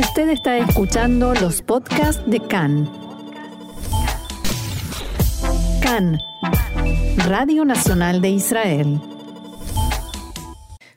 Usted está escuchando los podcasts de CAN. CAN, Radio Nacional de Israel.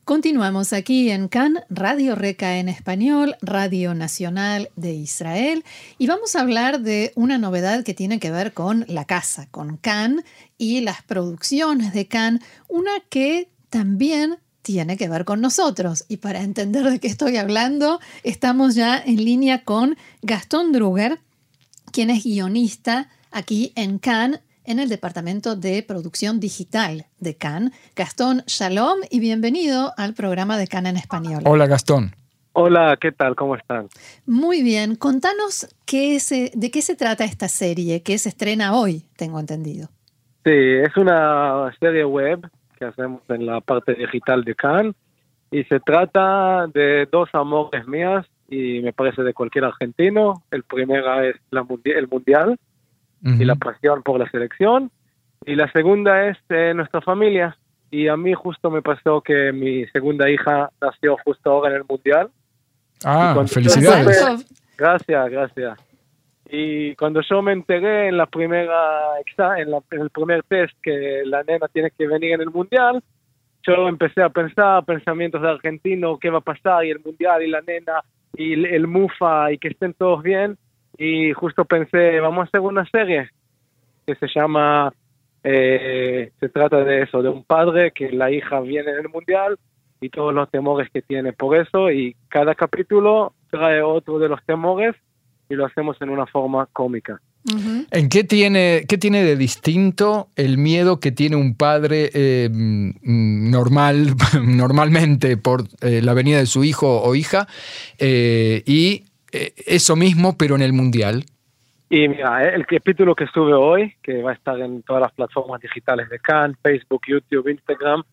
Continuamos aquí en CAN, Radio Reca en español, Radio Nacional de Israel, y vamos a hablar de una novedad que tiene que ver con la casa, con CAN y las producciones de CAN, una que también tiene que ver con nosotros. Y para entender de qué estoy hablando, estamos ya en línea con Gastón Druger, quien es guionista aquí en Cannes, en el Departamento de Producción Digital de Cannes. Gastón, shalom y bienvenido al programa de Cannes en Español. Hola, Gastón. Hola, ¿qué tal? ¿Cómo están? Muy bien. Contanos qué de qué se trata esta serie que se estrena hoy, tengo entendido. Sí, es una serie web hacemos en la parte digital de Cannes y se trata de dos amores mías y me parece de cualquier argentino. El primero es la el mundial y la pasión por la selección y la segunda es nuestra familia y a mí justo me pasó que mi segunda hija nació justo ahora en el mundial. Ah, felicidades. gracias, gracias. Y cuando yo me enteré en la primera en, en, el primer test que la nena tiene que venir en el mundial, yo empecé a pensar pensamientos de argentino, qué va a pasar y el mundial y la nena y el, mufa y que estén todos bien. Y justo pensé, vamos a hacer una serie que se llama, eh, se trata de eso, de un padre que la hija viene en el mundial y todos los temores que tiene por eso y cada capítulo trae otro de los temores y lo hacemos en una forma cómica. ¿En qué tiene, qué tiene de distinto el miedo que tiene un padre eh, mm, normal, normalmente por eh, la venida de su hijo o hija eh, y eso mismo pero en el mundial? Y mira, el capítulo que sube hoy, que va a estar en todas las plataformas digitales de Cannes, Facebook, YouTube, Instagram,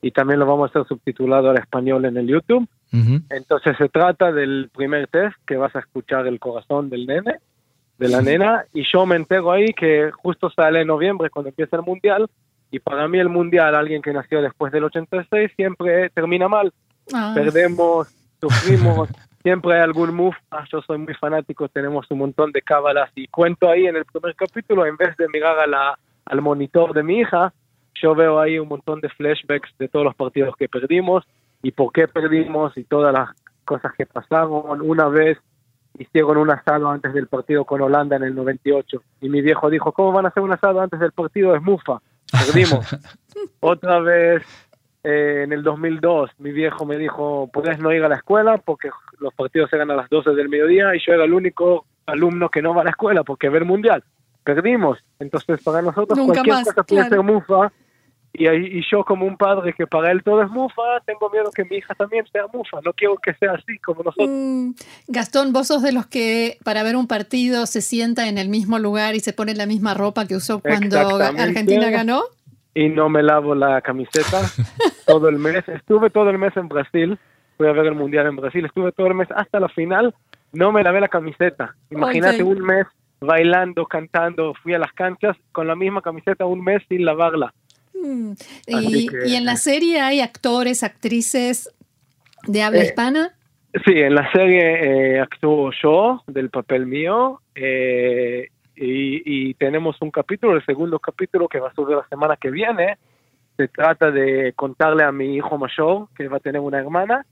y también lo vamos a hacer subtitulado al español en el YouTube, entonces se trata del primer test que vas a escuchar el corazón del nene, de la nena, y yo me entero ahí que justo sale en noviembre cuando empieza el mundial, y para mí el mundial, alguien que nació después del 86, siempre termina mal. Ah. Perdemos, sufrimos, siempre hay algún move. Ah, yo soy muy fanático, tenemos un montón de cábalas y cuento ahí en el primer capítulo, en vez de mirar a la, al monitor de mi hija, yo veo ahí un montón de flashbacks de todos los partidos que perdimos y por qué perdimos y todas las cosas que pasaron. Una vez hicieron un asado antes del partido con Holanda en el 98 y mi viejo dijo, ¿cómo van a hacer un asado antes del partido? Es mufa, perdimos. Otra vez eh, en el 2002 mi viejo me dijo, puedes no ir a la escuela porque los partidos eran a las 12 del mediodía y yo era el único alumno que no va a la escuela porque ver mundial. Perdimos. Entonces para nosotros cualquier cosa puede ser mufa y, y, yo como un padre que para él todo es mufa, tengo miedo que mi hija también sea mufa, no quiero que sea así como nosotros. Mm, Gastón, vos sos de los que para ver un partido se sienta en el mismo lugar y se pone la misma ropa que usó cuando Argentina ganó. Y no me lavo la camiseta todo el mes. Estuve todo el mes en Brasil, fui a ver el Mundial en Brasil, estuve todo el mes hasta la final, no me lavé la camiseta. Imagínate un mes bailando, cantando, fui a las canchas con la misma camiseta un mes sin lavarla. Mm. ¿Y, en la serie hay actores, actrices de habla eh, hispana? Sí, en la serie eh, actúo yo del papel mío eh, y, tenemos un capítulo, el segundo capítulo que va a subir la semana que viene. Se trata de contarle a mi hijo mayor que va a tener una hermana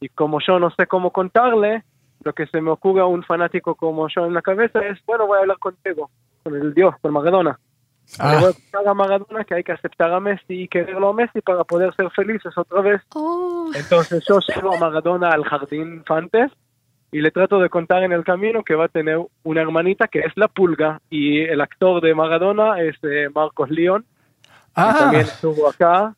y como yo no sé cómo contarle, lo que se me ocurre a un fanático como yo en la cabeza es, bueno, voy a hablar contigo, con el Dios, con Maradona. Ah. a Maradona que hay que aceptar a Messi y quererlo a Messi para poder ser felices otra vez. Oh. Entonces yo llevo a Maradona al jardín Fantes y le trato de contar en el camino que va a tener una hermanita que es la pulga y el actor de Maradona es eh, Marcos León. Ah. Que también estuvo acá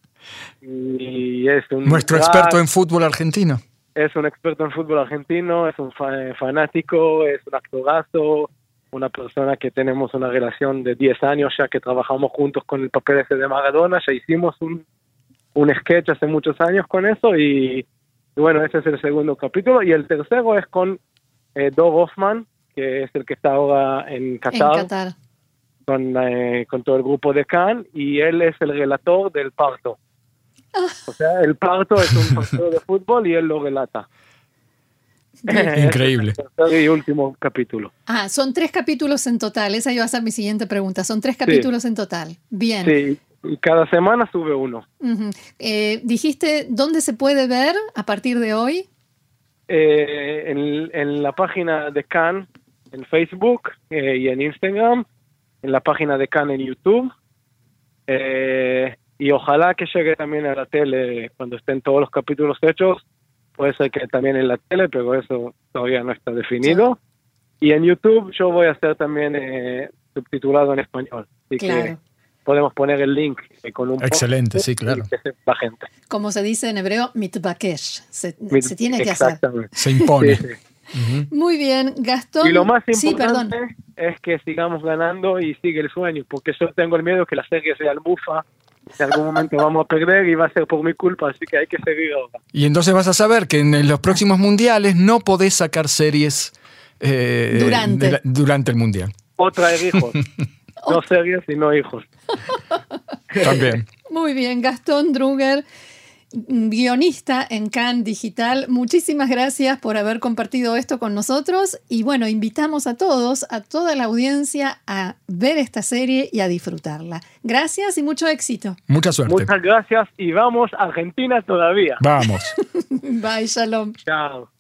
y es un nuestro experto en fútbol argentino. Es un experto en fútbol argentino, es un fanático, es un actorazo, una persona que tenemos una relación de 10 años ya que trabajamos juntos con el papel ese de Maradona, ya hicimos un, un sketch hace muchos años con eso y, bueno, ese es el segundo capítulo y el tercero es con eh, Doug Hoffman, que es el que está ahora en Qatar, Con, eh, con todo el grupo de Cannes y él es el relator del parto. Ah. O sea, el parto es un partido de fútbol y él lo relata. Increíble. Y último capítulo. Ah, son tres capítulos en total. Esa iba a ser mi siguiente pregunta. Son tres capítulos en total. Bien. Sí, y cada semana sube uno. Eh, dijiste, ¿dónde se puede ver a partir de hoy? Eh, en, la página de Can en Facebook eh, y en Instagram, en la página de Can en YouTube. y ojalá que llegue también a la tele cuando estén todos los capítulos hechos. Puede ser que también en la tele, pero eso todavía no está definido. Y en YouTube yo voy a estar también subtitulado en español. Así que podemos poner el link eh, con un Excelente, sí, claro. la gente. Como se dice en hebreo, mitbakesh. Se, se tiene que hacer. Se impone. Muy bien, Gastón. Y lo más importante es que sigamos ganando y sigue el sueño, porque yo tengo el miedo que la serie sea el bufa. En algún momento vamos a perder y va a ser por mi culpa, así que hay que seguir ahora. Y entonces vas a saber que en los próximos mundiales no podés sacar series eh, durante. durante el mundial. O traer hijos. No series, sino hijos. También. Muy bien, Gastón Druger, guionista en Can Digital. Muchísimas gracias por haber compartido esto con nosotros y bueno, invitamos a todos, a toda la audiencia a ver esta serie y a disfrutarla. Gracias y mucho éxito. Mucha suerte. Muchas gracias y vamos a Argentina todavía. Vamos. Bye, shalom. Chao.